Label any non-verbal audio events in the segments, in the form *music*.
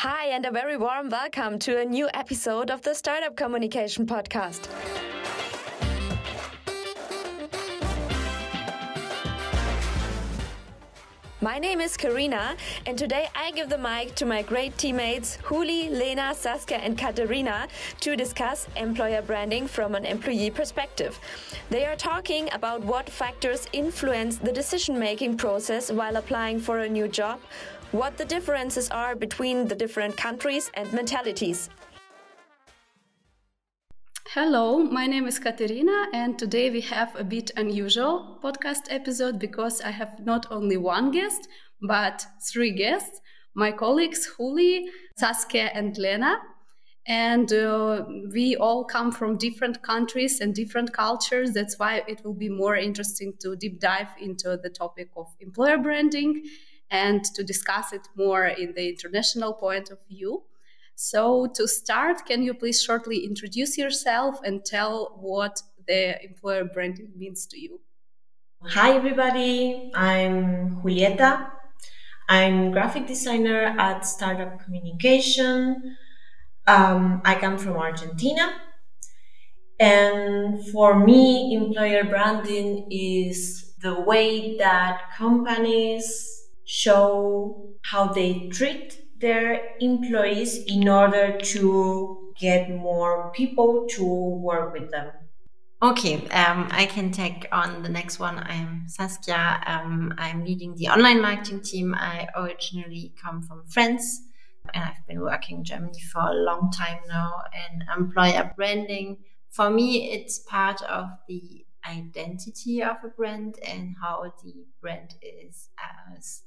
Hi, and a very warm welcome to a new episode of the Startup Communication Podcast. My name is Karina, and today I give the mic to my great teammates Juli, Lena, Saskia, and Katerina to discuss employer branding from an employee perspective. They are talking about what factors influence the decision making process while applying for a new job, what the differences are between the different countries and mentalities. Hello, my name is Katerina, and today we have a bit unusual podcast episode because I have not only one guest, but three guests my colleagues Juli, Saskia, and Lena. And uh, we all come from different countries and different cultures. That's why it will be more interesting to deep dive into the topic of employer branding and to discuss it more in the international point of view. So, to start, can you please shortly introduce yourself and tell what the employer branding means to you? Hi, everybody. I'm Julieta. I'm graphic designer at Startup Communication. Um, I come from Argentina. And for me, employer branding is the way that companies show how they treat their employees in order to get more people to work with them. Okay, um, I can take on the next one. I'm Saskia. Um, I'm leading the online marketing team. I originally come from France and I've been working in Germany for a long time now. And employer branding, for me, it's part of the identity of a brand and how the brand is as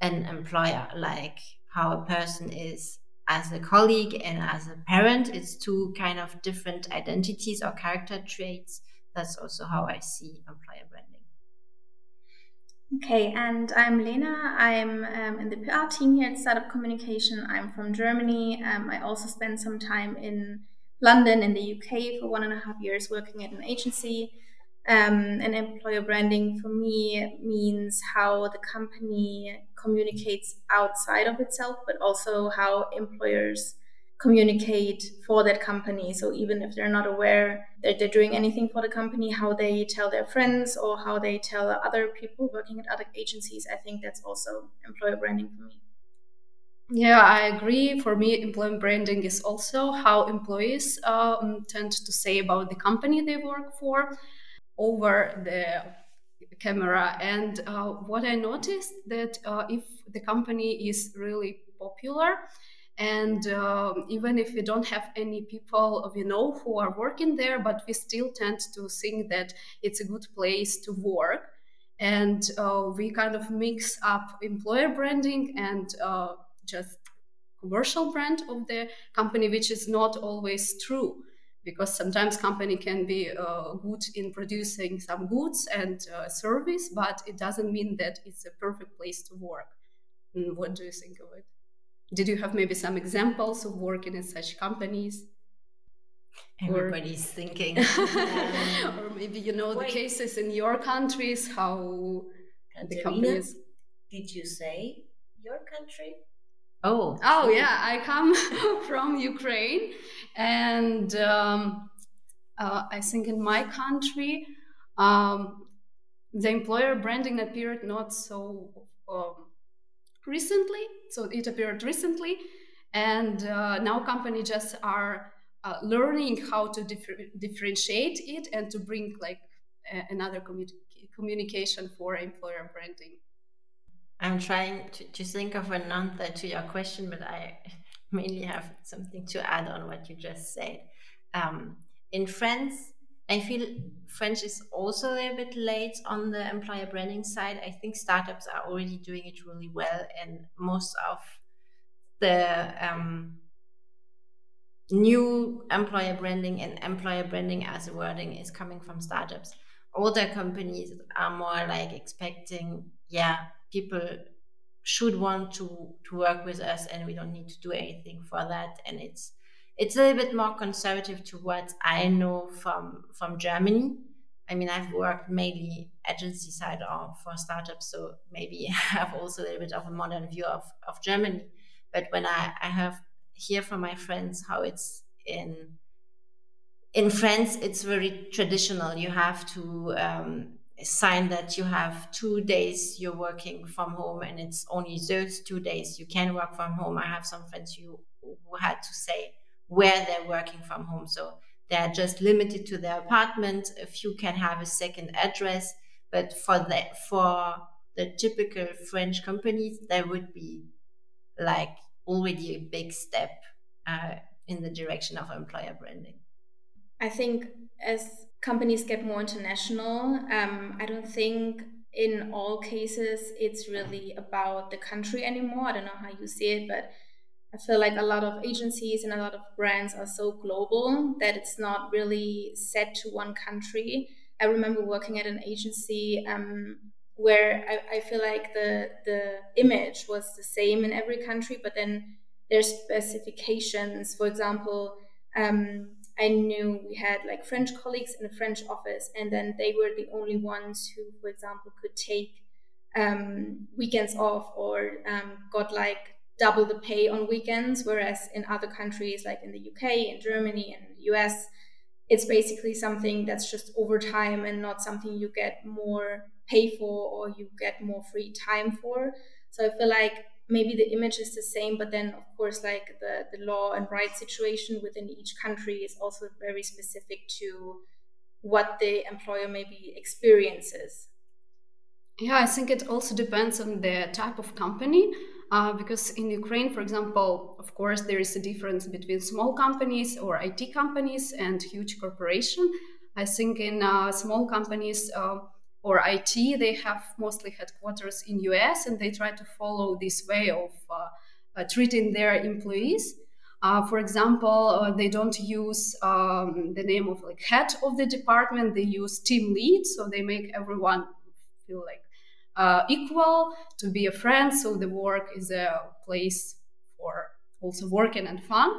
an employer, like how a person is as a colleague and as a parent. It's two kind of different identities or character traits. That's also how I see employer branding. Okay, and I'm Lena. I'm um, in the PR team here at Startup Communication. I'm from Germany. Um, I also spent some time in London in the UK for one and a half years working at an agency. Um, and employer branding for me means how the company communicates outside of itself, but also how employers communicate for that company. So even if they're not aware that they're doing anything for the company, how they tell their friends or how they tell other people working at other agencies, I think that's also employer branding for me. Yeah, I agree. For me, employer branding is also how employees um, tend to say about the company they work for over the camera. And uh, what I noticed that uh, if the company is really popular, and um, even if we don't have any people we know who are working there, but we still tend to think that it's a good place to work. And uh, we kind of mix up employer branding and uh, just commercial brand of the company, which is not always true because sometimes company can be uh, good in producing some goods and uh, service but it doesn't mean that it's a perfect place to work. And what do you think of it? Did you have maybe some examples of working in such companies? Everybody's or, thinking. *laughs* Or maybe you know Wait. the cases in your countries how Katerina, the companies did you say your country Oh. Oh yeah, I come *laughs* from Ukraine, and um, uh, I think in my country, um, the employer branding appeared not so um, recently. So it appeared recently, and uh, now companies just are uh, learning how to differ- differentiate it and to bring like another commu- communication for employer branding. I'm trying to, to think of an answer to your question, but I *laughs* mainly have something to add on what you just said. Um, in France, I feel French is also a bit late on the employer branding side. I think startups are already doing it really well, and most of the um, new employer branding and employer branding as a wording is coming from startups. Older companies are more like expecting, yeah, people should want to to work with us and we don't need to do anything for that. And it's it's a little bit more conservative to what i know from from germany. I mean i've worked mainly agency side or for startups so maybe *laughs* i have also a little bit of a modern view of, of germany. But when I, I have hear from my friends how it's in in France, it's very traditional. You have to um, sign that you have two days you're working from home, and it's only those two days you can work from home. I have some friends who, who had to say where they're working from home, so they're just limited to their apartment. A few can have a second address, but for the for the typical French companies, there would be like already a big step uh, in the direction of employer branding. I think as companies get more international, um, I don't think in all cases it's really about the country anymore. I don't know how you see it, but I feel like a lot of agencies and a lot of brands are so global that it's not really set to one country. I remember working at an agency um, where I, I feel like the the image was the same in every country, but then there's specifications. For example, um, I knew we had like French colleagues in the French office, and then they were the only ones who, for example, could take um, weekends off or um, got like double the pay on weekends, whereas in other countries like in the UK, in Germany, and the US, it's basically something that's just overtime and not something you get more pay for or you get more free time for. So I feel like maybe the image is the same, but then of course, like the, the law and rights situation within each country is also very specific to what the employer maybe experiences. Yeah, I think it also depends on the type of company. Uh, because in Ukraine, for example, of course, there is a difference between small companies or IT companies and huge corporation. I think in uh, small companies, uh, or IT, they have mostly headquarters in US and they try to follow this way of uh, uh, treating their employees. Uh, for example, uh, they don't use um, the name of like head of the department; they use team lead, so they make everyone feel like uh, equal to be a friend. So the work is a place for also working and fun.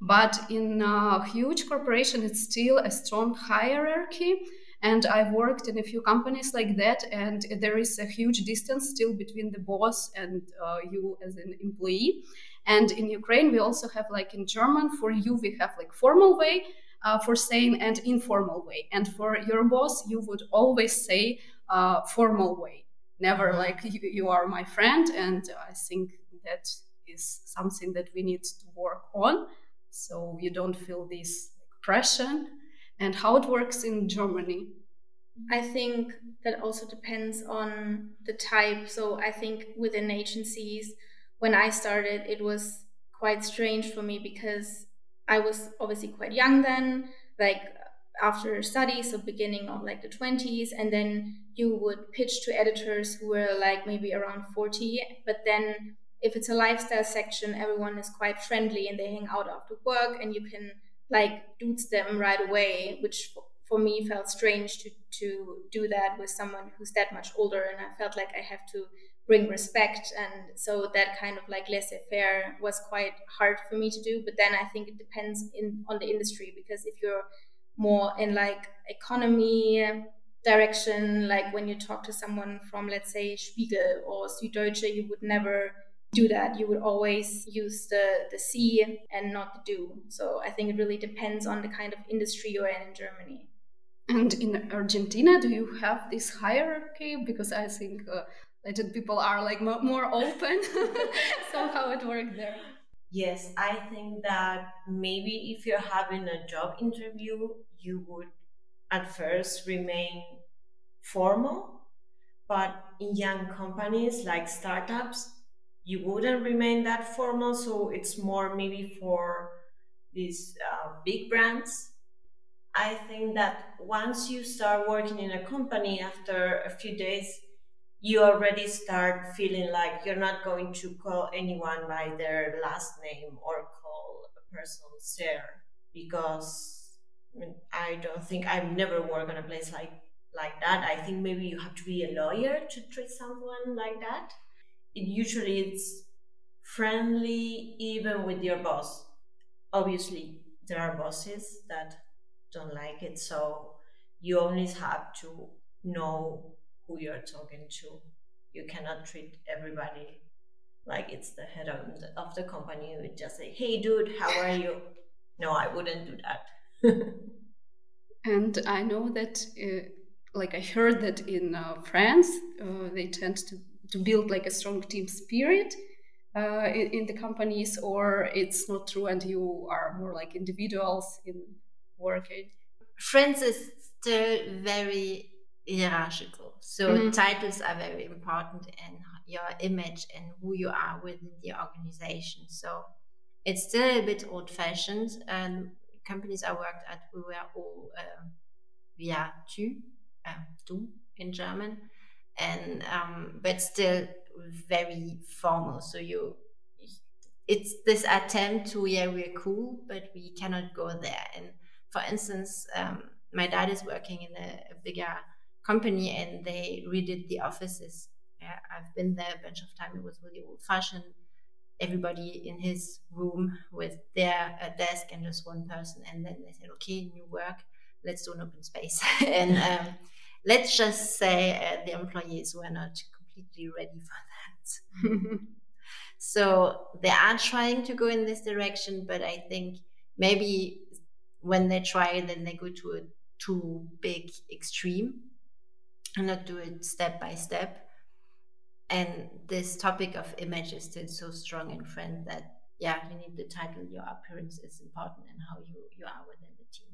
But in a huge corporation, it's still a strong hierarchy and I've worked in a few companies like that, and there is a huge distance still between the boss and uh, you as an employee. And in Ukraine, we also have like in German, for you, we have like formal way uh, for saying and informal way. And for your boss, you would always say uh, formal way, never mm-hmm. like you, you are my friend. And I think that is something that we need to work on so you don't feel this pressure and how it works in Germany? I think that also depends on the type. So I think within agencies, when I started, it was quite strange for me because I was obviously quite young then, like after studies, so beginning of like the 20s, and then you would pitch to editors who were like maybe around 40. But then if it's a lifestyle section, everyone is quite friendly and they hang out after work and you can like duzen them right away, which for me felt strange to to do that with someone who's that much older, and I felt like I have to bring respect, and so that kind of like laissez faire was quite hard for me to do. But then I think it depends in on the industry because if you're more in like economy direction, like when you talk to someone from let's say Spiegel or Süddeutsche, you would never du that. You would always use the, the Sie and not the do. So I think it really depends on the kind of industry you're in in Germany. And in Argentina, do you have this hierarchy? Because I think uh, Latin people are like more open. *laughs* so how it works there? Yes, I think that maybe if you're having a job interview, you would at first remain formal, but in young companies like startups, you wouldn't remain that formal. So it's more maybe for these uh, big brands. I think that once you start working in a company after a few days, you already start feeling like you're not going to call anyone by their last name or call a person sir because I, mean, I don't think I've never worked on a place like like that. I think maybe you have to be a lawyer to treat someone like that usually it's friendly even with your boss. Obviously, there are bosses that don't like it, so you always have to know who you're talking to. You cannot treat everybody like it's the head of the, of the company You just say, "Hey, dude, how are you?" *laughs* No, I wouldn't do that. *laughs* and I know that, uh, like I heard that in uh, France, uh, they tend to to build like a strong team spirit. Uh, in, in, the companies, or it's not true, and you are more like individuals in working. France is still very hierarchical, so mm-hmm. titles are very important, and your image and who you are within the organization. So it's still a bit old fashioned. And companies I worked at, we were all uh, via tu, uh, du in German, and um, but still very formal. So you, it's this attempt to yeah we're cool, but we cannot go there. And for instance, um, my dad is working in a, a bigger company, and they redid the offices yeah, I've been there a bunch of time. It was really old fashioned. Everybody in his room with their desk and just one person. And then they said, okay, new work, let's do an open space. *laughs* and um, let's just say uh, the employees were not completely ready for that. *laughs* so they are trying to go in this direction, but I think maybe when they try, then they go to a too big extreme and not do it step by step and this topic of image is still so strong in France that yeah you need the title your appearance is important and how you you are within the team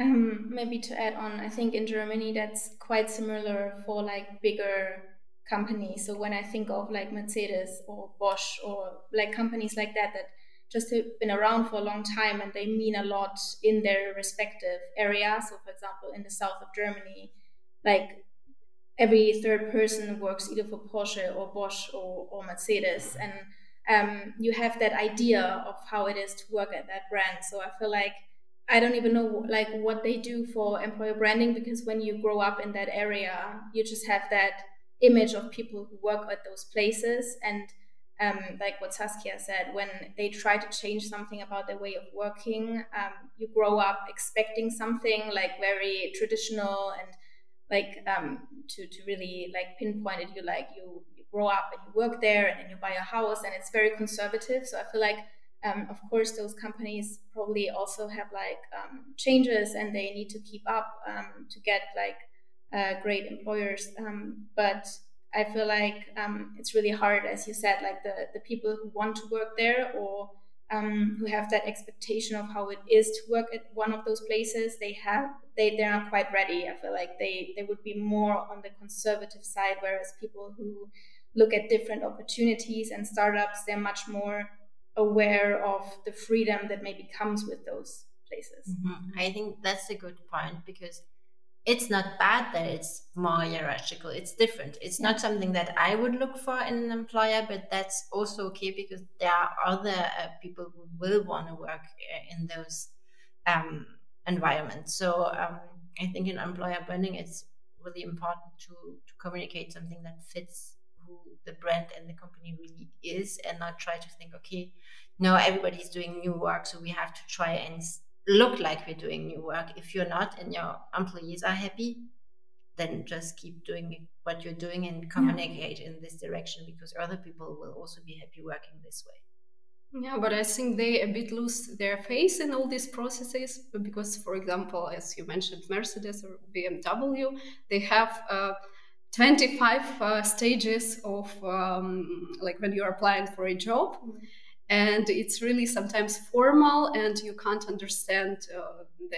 um, maybe to add on i think in germany that's quite similar for like bigger companies so when i think of like mercedes or bosch or like companies like that that just have been around for a long time and they mean a lot in their respective areas so for example in the south of germany like every third person works either for Porsche or Bosch or, or Mercedes. And um, you have that idea of how it is to work at that brand. So I feel like I don't even know like what they do for employer branding because when you grow up in that area, you just have that image of people who work at those places and um, like what Saskia said, when they try to change something about their way of working, um, you grow up expecting something like very traditional and like um, to to really like pinpoint it. You like you, you grow up and you work there, and then you buy a house, and it's very conservative. So I feel like, um, of course, those companies probably also have like um, changes, and they need to keep up um, to get like uh, great employers. Um, but I feel like um, it's really hard, as you said, like the the people who want to work there or um, who have that expectation of how it is to work at one of those places they have they they're not quite ready i feel like they they would be more on the conservative side whereas people who look at different opportunities and startups they're much more aware of the freedom that maybe comes with those places mm-hmm. i think that's a good point because it's not bad that it's more hierarchical. It's different. It's not something that I would look for in an employer, but that's also okay because there are other uh, people who will want to work uh, in those um, environments. So um, I think in employer branding, it's really important to, to communicate something that fits who the brand and the company really is and not try to think, okay, no, everybody's doing new work, so we have to try and look like we're doing new work. If you're not and your employees are happy, then just keep doing what you're doing and communicate yeah. in this direction because other people will also be happy working this way. Yeah, but I think they a bit lose their face in all these processes because, for example, as you mentioned, Mercedes or BMW, they have uh, 25 uh, stages of um, like when you're applying for a job. Mm-hmm and it's really sometimes formal and you can't understand uh, the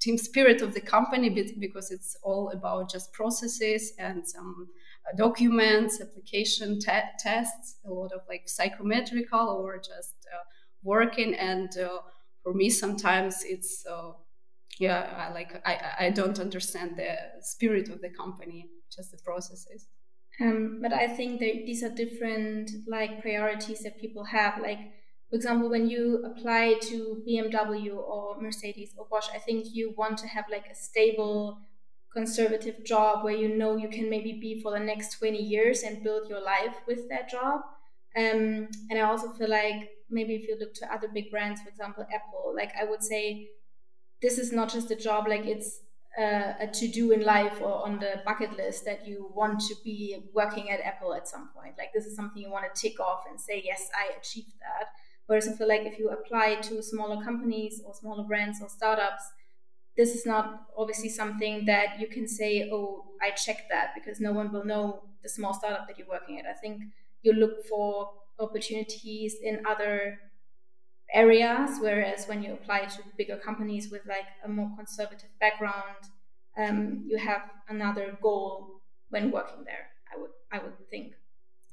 team spirit of the company because it's all about just processes and some uh, documents application te- tests a lot of like psychometrical or just uh, working and uh, for me sometimes it's uh, yeah I, like I, I don't understand the spirit of the company just the processes um, but I think that these are different like priorities that people have. Like, for example, when you apply to BMW or Mercedes or Bosch, I think you want to have like a stable, conservative job where you know you can maybe be for the next 20 years and build your life with that job. Um, and I also feel like maybe if you look to other big brands, for example, Apple, like I would say, this is not just a job, like it's a to do in life or on the bucket list that you want to be working at Apple at some point. Like this is something you want to tick off and say, yes, I achieved that. Whereas I feel like if you apply to smaller companies or smaller brands or startups, this is not obviously something that you can say, oh, I checked that because no one will know the small startup that you're working at. I think you look for opportunities in other areas, whereas when you apply to bigger companies with like a more conservative background, um, you have another goal when working there. I would I would think.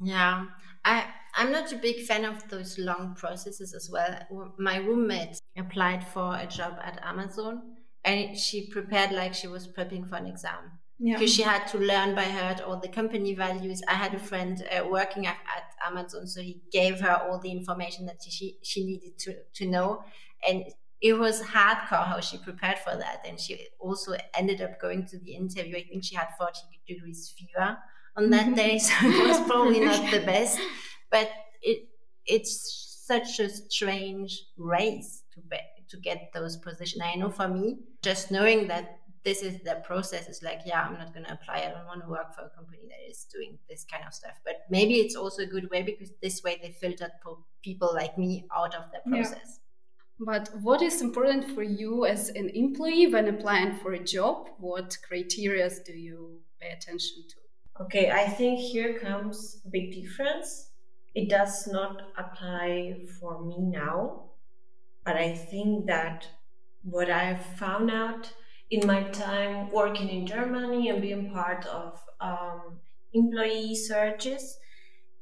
Yeah, I I'm not a big fan of those long processes as well. My roommate applied for a job at Amazon, and she prepared like she was prepping for an exam yeah. because she had to learn by heart all the company values. I had a friend uh, working at, at, Amazon, so he gave her all the information that she she needed to to know, and it was hardcore how she prepared for that. And she also ended up going to the interview. I think she had forty degrees fever on that mm-hmm. day, *laughs* so it was probably not the *laughs* best. But it it's such a strange race to be, to get those positions. I know for me, just knowing that this is the process is like yeah i'm not going to apply i don't want to work for a company that is doing this kind of stuff but maybe it's also a good way because this way they filtered people like me out of the process yeah. But what is important for you as an employee when applying for a job? What criteria do you pay attention to? Okay, I think here comes a big difference. It does not apply for me now, but I think that what I've found out in my time working in Germany and being part of um, employee searches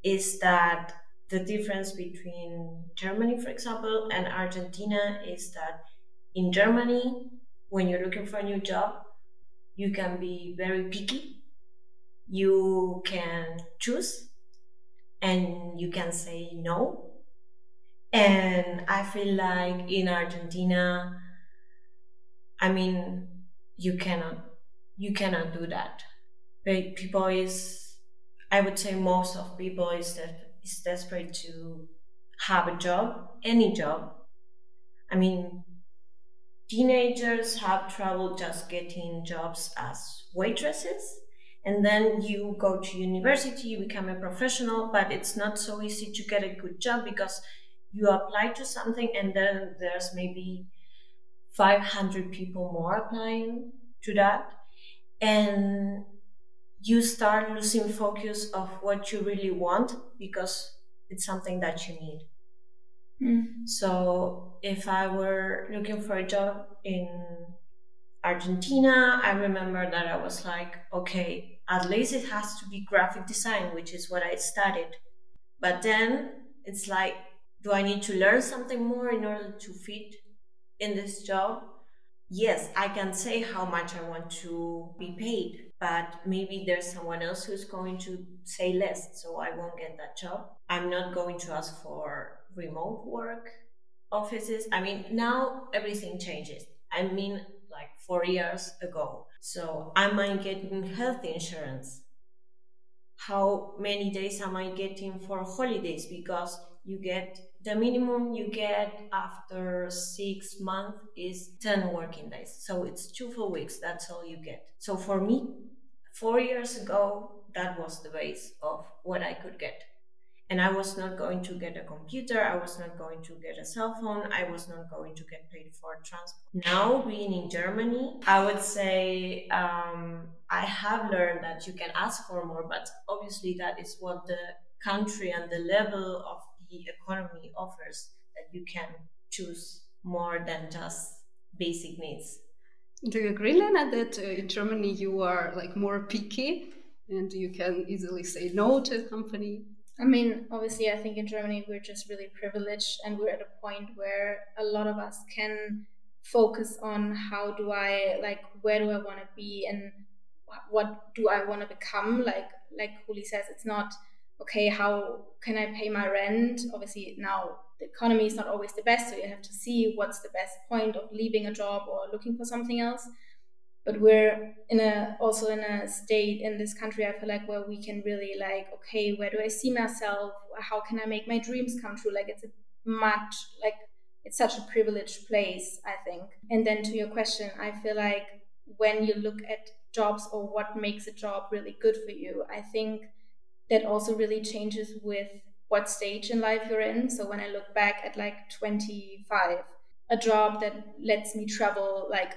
is that the difference between Germany, for example, and Argentina is that in Germany, when you're looking for a new job, you can be very picky. You can choose and you can say no. And I feel like in Argentina, I mean, you cannot you cannot do that. People is i would say most of people is that is desperate to have a job any job. I mean teenagers have trouble just getting jobs as waitresses and then you go to university you become a professional but it's not so easy to get a good job because you apply to something and then there's maybe 500 people more applying to that. And you start losing focus of what you really want because it's something that you need. Mm. so if i were looking for a job in argentina i remember that i was like okay at least it has to be graphic design which is what i studied. But then it's like do i need to learn something more in order to fit in this job, yes, I can say how much I want to be paid, but maybe there's someone else who's going to say less, so I won't get that job. I'm not going to ask for remote work offices. I mean, now everything changes. I mean, like four years ago. So, am I getting health insurance? How many days am I getting for holidays? Because you get the minimum you get after six months is 10 working days. So it's two full weeks. That's all you get. So for me, four years ago, that was the base of what I could get. And I was not going to get a computer. I was not going to get a cell phone. I was not going to get paid for transport. Now, being in Germany, I would say um, I have learned that you can ask for more, but obviously, that is what the country and the level of the economy offers that you can choose more than just basic needs. Do you agree, Lena, that uh, in Germany you are like more picky and you can easily say no to a company? I mean, obviously, I think in Germany we're just really privileged and we're at a point where a lot of us can focus on how do I, like, where do I want to be and what do I want to become? Like, like Juli says, it's not okay, how can I pay my rent? Obviously, now the economy is not always the best, so you have to see what's the best point of leaving a job or looking for something else. But we're in a also in a state in this country, I feel like where we can really like, okay, where do I see myself? How can I make my dreams come true? Like it's a much like it's such a privileged place, I think. And then to your question, I feel like when you look at jobs or what makes a job really good for you. I think that also really changes with what stage in life you're in. So when I look back at like 25, a job that lets me travel like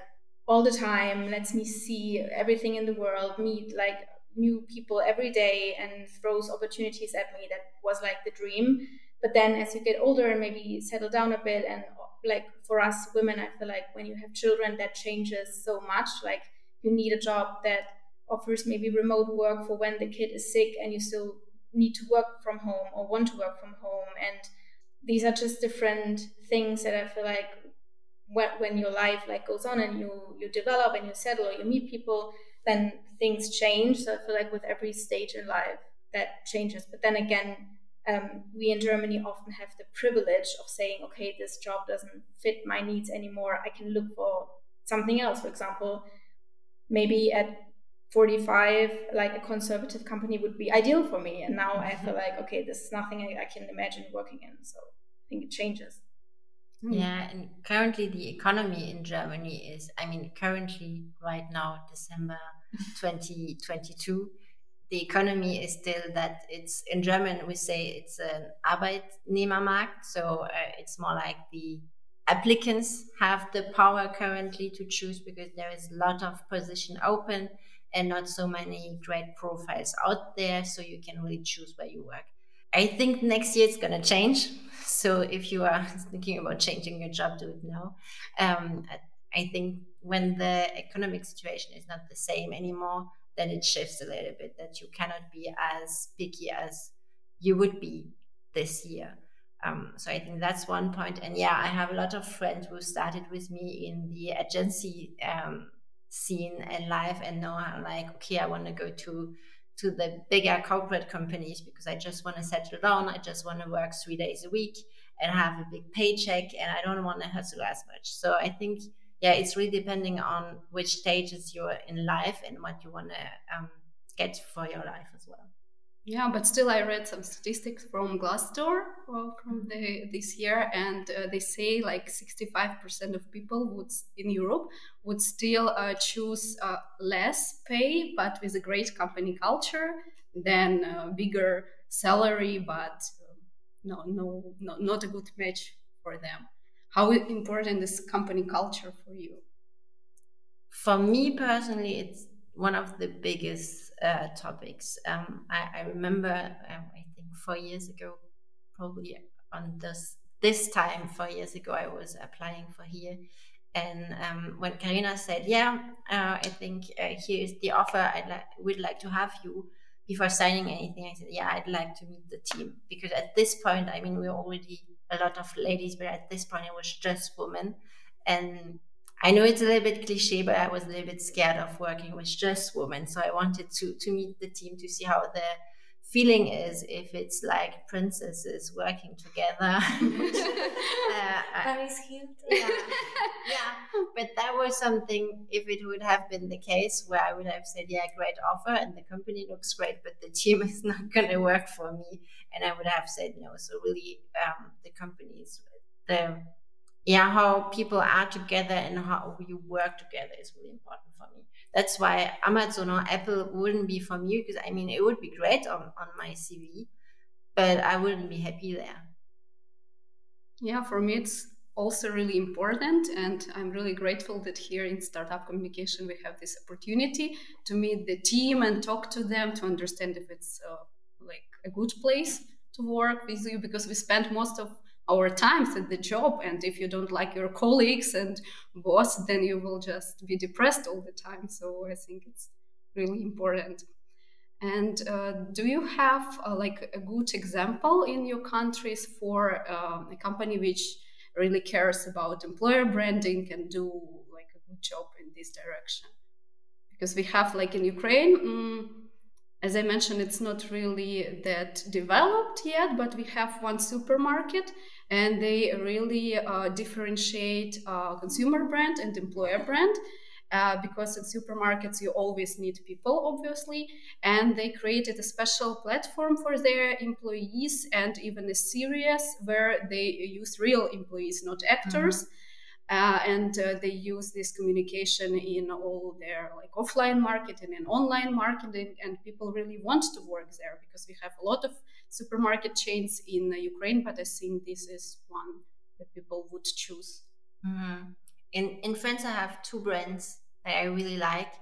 all the time, lets me see everything in the world, meet like new people every day and throws opportunities at me that was like the dream but then as you get older and maybe settle down a bit and like for us women i feel like when you have children that changes so much like you need a job that offers maybe remote work for when the kid is sick and you still need to work from home or want to work from home. And these are just different things that i feel like when, when your life like goes on and you you develop and you settle or you meet people then things change. So i feel like with every stage in life that changes. But then again um, we in germany often have the privilege of saying okay this job doesn't fit my needs anymore. I can look for something else. For example maybe at 45 like a conservative company would be ideal for me. And now i feel like okay this is nothing I, I can imagine working in. So i think it changes. Hmm. Yeah, and currently the economy in Germany is, I mean, currently right now, December *laughs* 2022, the economy is still that it's in German we say it's an Arbeitnehmermarkt, so uh, it's more like the applicants have the power currently to choose because there is a lot of position open and not so many great profiles out there, so you can really choose where you work. I think next year it's going to change. *laughs* So if you are *laughs* thinking about changing your job, do it now. Um, I think when the economic situation is not the same anymore, then it shifts a little bit that you cannot be as picky as you would be this year. Um, so I think that's one point. And yeah, I have a lot of friends who started with me in the agency um, scene and life and now I'm like, okay, I want to go to to the bigger corporate companies because I just want to settle down. I just want to work three days a week and have a big paycheck and I don't want to hustle as much. So I think, yeah, it's really depending on which stages you're in life and what you want to um, get for your life as well. Yeah, but still, I read some statistics from Glassdoor uh, from the, this year, and uh, they say like 65% of people would in Europe would still uh, choose uh, less pay, but with a great company culture, than a bigger salary, but um, no, no, no, not a good match for them. How important is company culture for you? For me personally, it's one of the biggest uh, topics. Um, I, I, remember, um, I think four years ago, probably on this this time four years ago, I was applying for here, and um, when Karina said, "Yeah, uh, I think uh, here is the offer. I'd li- would like to have you." Before signing anything, I said, "Yeah, I'd like to meet the team because at this point, I mean, we're already a lot of ladies, but at this point, it was just women, and I know it's a little bit cliche, but I was a little bit scared of working with just women. So I wanted to to meet the team to see how the feeling is if it's like princesses working together. *laughs* uh, Paris Hilton. *laughs* Yeah, yeah. But that was something. If it would have been the case, where I would have said, "Yeah, great offer, and the company looks great, but the team *laughs* is not going to work for me," and I would have said no. So really, um, the companies, the yeah how people are together and how you work together is really important for me. That's why amazon or apple wouldn't be for me because i mean it would be great on, on my cv but i wouldn't be happy there. Yeah for me it's also really important and i'm really grateful that here in startup communication we have this opportunity to meet the team and talk to them to understand if it's uh, like a good place to work with you because we spend most of our times at the job and if you don't like your colleagues and boss then you will just be depressed all the time. So i think it's really important. And uh, do you have uh, like a good example in your countries for uh, a company which really cares about employer branding and do like a good job in this direction? Because we have like in ukraine mm, as I mentioned, it's not really that developed yet, but we have one supermarket and they really uh, differentiate uh, consumer brand and employer brand. Uh, because in supermarkets you always need people obviously and they created a special platform for their employees and even a series where they use real employees not actors mm-hmm uh, and uh, they use this communication in all their like offline marketing and online marketing and people really want to work there because we have a lot of supermarket chains in uh, ukraine but i think this is one that people would choose mm-hmm. in in france i have two brands that i really like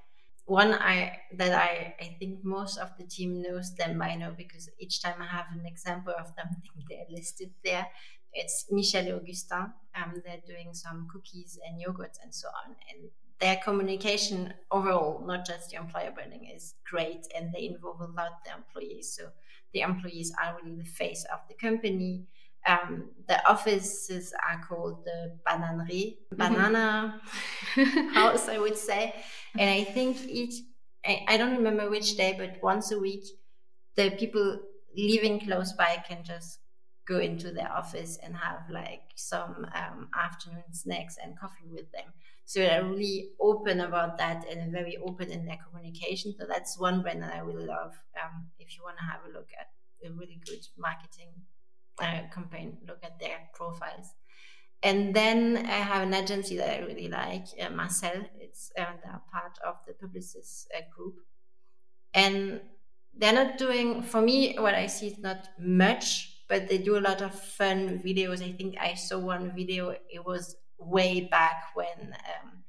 one I that I I think most of the team knows them by now because each time I have an example of them, *laughs* they're listed there. It's Michel and Augustin. Um, they're doing some cookies and yogurts and so on, and their communication overall, not just the employer branding, is great, and they involve a lot the employees. So the employees are really the face of the company. Um, the offices are called the bananeraie, mm-hmm. banana *laughs* house, I would say. And I think each, I, I don't remember which day, but once a week, the people living close by can just go into their office and have like some um, afternoon snacks and coffee with them. So they're really open about that and very open in their communication. So that's one brand that I really love. Um, if you want to have a look at a really good marketing uh, campaign, look at their profiles. And then I have an agency that I really like, uh, Marcel. It's uh, part of the Publicis uh, group, and they're not doing for me what I see is not much but they do a lot of fun videos. I think I saw one video, it was way back when um,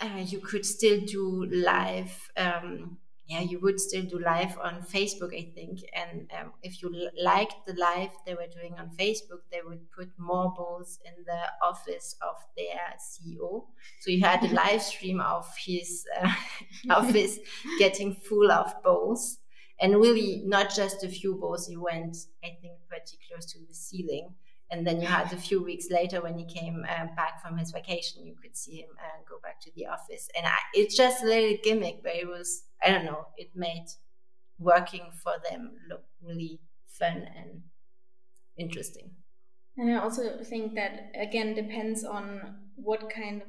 uh, you could still do live. Um, yeah, you would still do live on Facebook, I think. And um, if you liked the live they were doing on Facebook, they would put more bowls in the office of their CEO. So you had a *laughs* live stream of his uh, *laughs* office getting full of bowls and really not just a few balls he went i think pretty close to the ceiling. And then you had a few weeks later when he came uh, back from his vacation you could see him uh, go back to the office. And I, it's just a little gimmick but it was i don't know it made working for them look really fun and interesting. And i also think that again depends on what kind of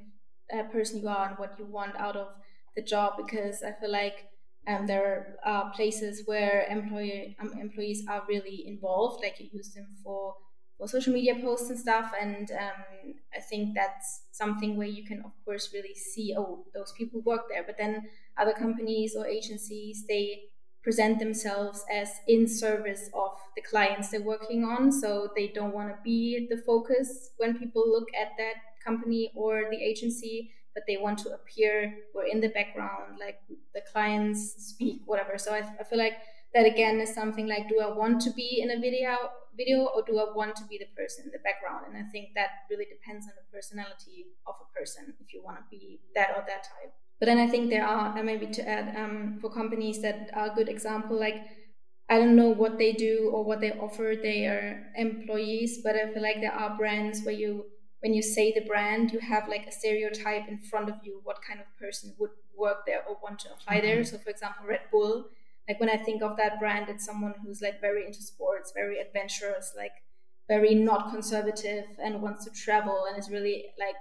uh, person you are and what you want out of the job because i feel like um, there are places where employee um, employees are really involved, like you use them for for social media posts and stuff. And um, I think that's something where you can, of course, really see oh those people work there. But then other companies or agencies they present themselves as in service of the clients they're working on, so they don't want to be the focus when people look at that company or the agency but they want to appear we're in the background like the clients speak whatever. So I, I feel like that again is something like do i want to be in a video video or do i want to be the person in the background? And i think that really depends on the personality of a person if you want to be that or that type. But then i think there are and maybe to add um, for companies that are a good example like I don't know what they do or what they offer their employees, but I feel like there are brands where you when you say the brand, you have like a stereotype in front of you what kind of person would work there or want to apply mm-hmm. there. So, for example, Red Bull, like when I think of that brand, it's someone who's like very into sports, very adventurous, like very not conservative and wants to travel and is really like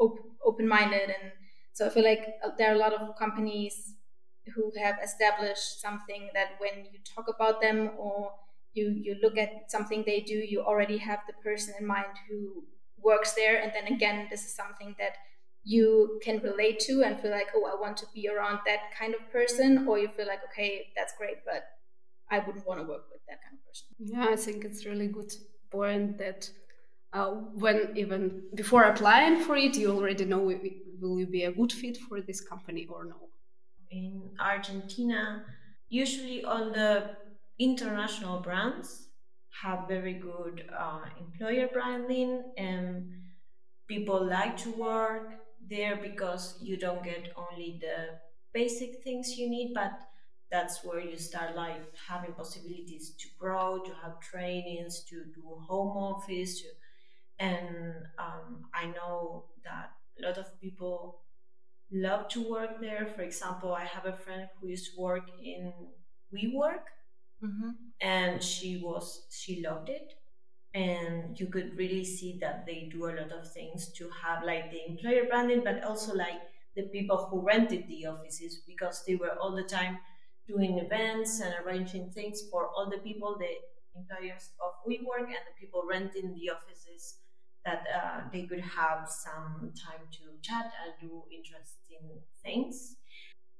op- open minded. And so I feel like uh, there are a lot of companies who have established something that when you talk about them or you, you look at something they do, you already have the person in mind who works there. And then again this is something that you can relate to and feel like oh i want to be around that kind of person. Or you feel like okay that's great but i wouldn't want to work with that kind of person. Yeah i think it's really good point that uh, when even before applying for it you already know will you be a good fit for this company or no. In argentina usually all the international brands have very good uh, employer branding and people like to work there because you don't get only the basic things you need but that's where you start like having possibilities to grow to have trainings to do home office to, and um, i know that a lot of people love to work there. For example i have a friend who used to work in WeWork mm-hmm. and she was she loved it and you could really see that they do a lot of things to have like the employer branding but also like the people who rented the offices because they were all the time doing events and arranging things for all the people the employers of WeWork and the people renting the offices that uh, they could have some time to chat and do interesting things.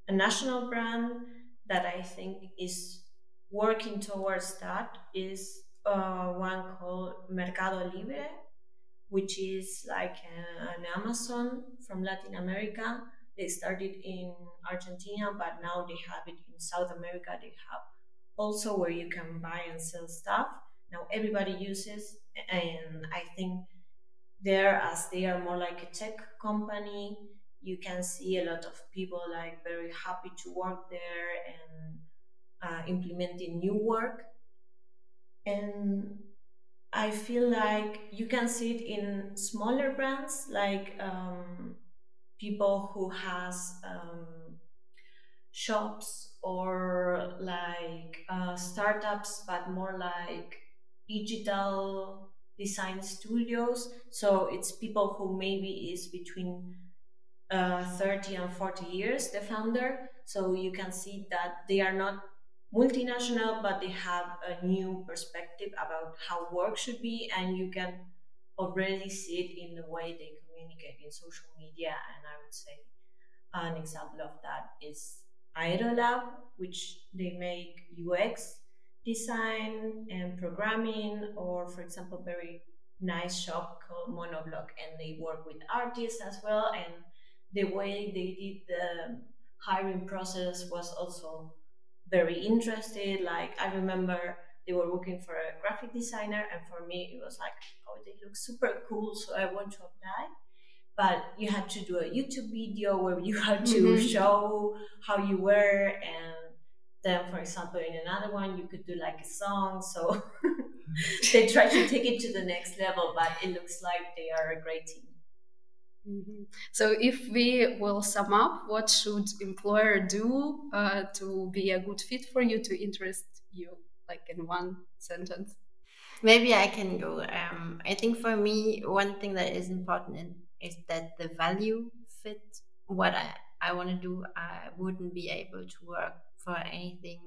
A national brand that I think is working towards that is uh, one called Mercado Libre, which is like an Amazon from Latin America. They started in Argentina, but now they have it in South America. They have also where you can buy and sell stuff. Now everybody uses, and I think there, as they are more like a tech company, you can see a lot of people like very happy to work there and uh, implementing new work. And I feel like you can see it in smaller brands, like um, people who has um, shops or like uh, startups, but more like digital design studios. So it's people who maybe is between uh, 30 and 40 years, the founder. So you can see that they are not multinational, but they have a new perspective about how work should be, and you can already see it in the way they communicate in social media. And I would say an example of that is Aerolab, which they make UX design and programming, or for example, very nice shop called Monoblock, and they work with artists as well. And the way they did the hiring process was also very interested. Like I remember they were looking for a graphic designer, and for me it was like, oh, they look super cool, so I want to apply. But you had to do a YouTube video where you *laughs* had to mm-hmm. show how you were and then for example in another one you could do like a song so *laughs* they try to take it to the next level but it looks like they are a great team mm-hmm. so if we will sum up what should employer do uh, to be a good fit for you to interest you like in one sentence maybe i can go um, i think for me one thing that is important is that the value fit what i I want to do, I wouldn't be able to work for anything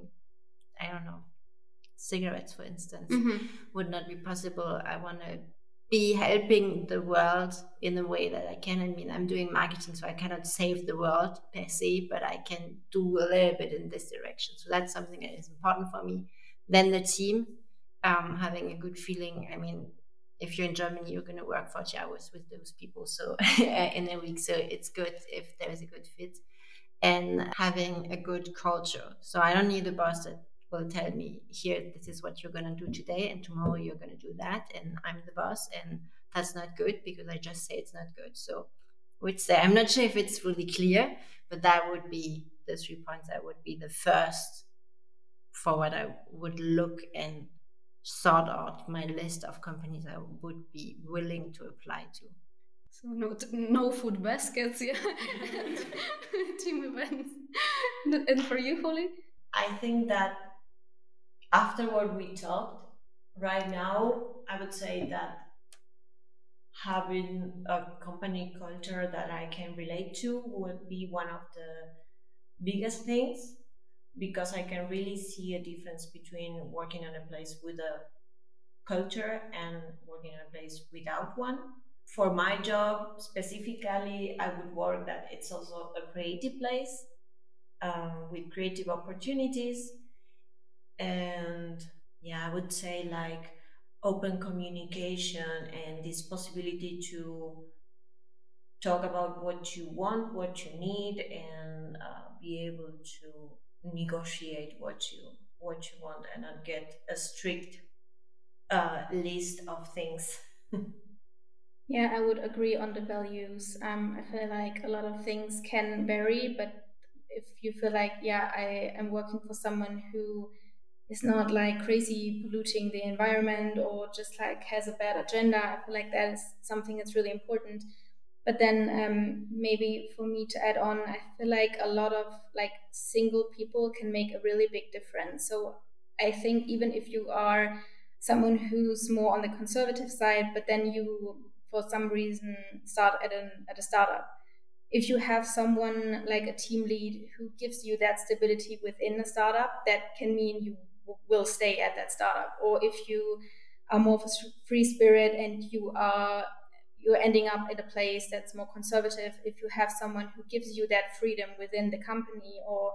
i don't know cigarettes for instance mm-hmm. would not be possible i want to be helping the world in a way that i can i mean i'm doing marketing so i cannot save the world per se but i can do a little bit in this direction so that's something that is important for me then the team um, having a good feeling i mean if you're in Germany, you're going to work 40 hours with those people. So *laughs* in a week, so it's good if there is a good fit and having a good culture. So I don't need a boss that will tell me, here, this is what you're going to do today, and tomorrow you're going to do that, and I'm the boss, and that's not good because I just say it's not good. So would say I'm not sure if it's really clear, but that would be the three points that would be the first for what I would look and sort out my list of companies I would be willing to apply to. So no, no food baskets, yeah, *laughs* team events. And for you, Holly? I think that after what we talked, right now, I would say that having a company culture that I can relate to would be one of the biggest things because I can really see a difference between working in a place with a culture and working in a place without one for my job specifically, I would work that it's also a creative place um, with creative opportunities. And yeah, I would say like open communication and this possibility to talk about what you want, what you need, and uh, be able to negotiate what you what you want and not get a strict uh, list of things. *laughs* Yeah, I would agree on the values. Um, I feel like a lot of things can vary, but if you feel like, yeah, I am working for someone who is not like crazy polluting the environment or just like has a bad agenda, I feel like that is something that's really important. But then um, maybe for me to add on, I feel like a lot of like single people can make a really big difference. So I think even if you are someone who's more on the conservative side, but then you for some reason start at an at a startup if you have someone like a team lead who gives you that stability within a startup that can mean you will stay at that startup. Or if you are more of a free spirit and you are you're ending up at a place that's more conservative if you have someone who gives you that freedom within the company or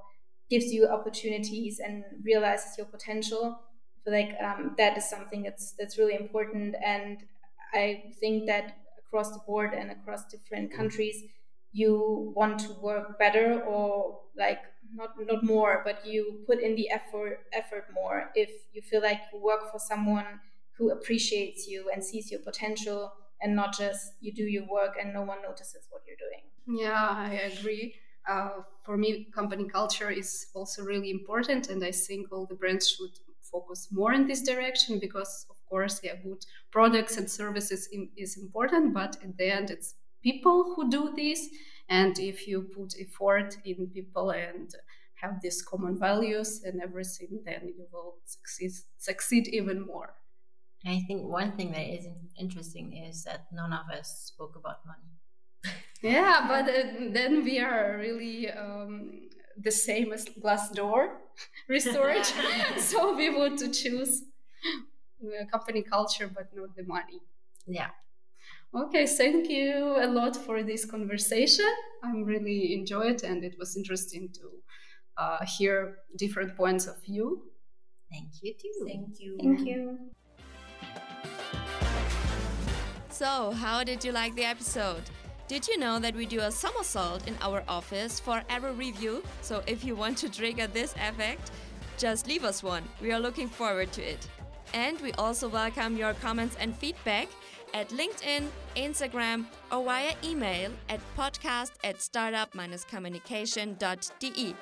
gives you opportunities and realizes your potential feel like um, that is something that's that's really important. And i think that across the board and across different countries you want to work better or like not not more but you put in the effort effort more if you feel like you work for someone who appreciates you and sees your potential and not just you do your work and no one notices what you're doing. Yeah, I agree. Uh, for me, company culture is also really important, and I think all the brands should focus more in this direction because, of course, yeah, good products and services in, is important, but at the end, it's people who do this. And if you put effort in people and have these common values and everything, then you will succeed succeed even more. I think one thing that is interesting is that none of us spoke about money. yeah, *laughs* but uh, then we are really um, the same as Glassdoor *laughs* research. *laughs* so we want to choose company culture, but not the money. Yeah. Okay, thank you a lot for this conversation. I'm really enjoyed, and it was interesting to uh, hear different points of view. Thank you too. Thank you. Thank you. So, how did you like the episode? Did you know that we do a somersault in our office for every review? So, if you want to trigger this effect, just leave us one. We are looking forward to it. And we also welcome your comments and feedback at LinkedIn, Instagram, or via email at podcast at startup-communication.de.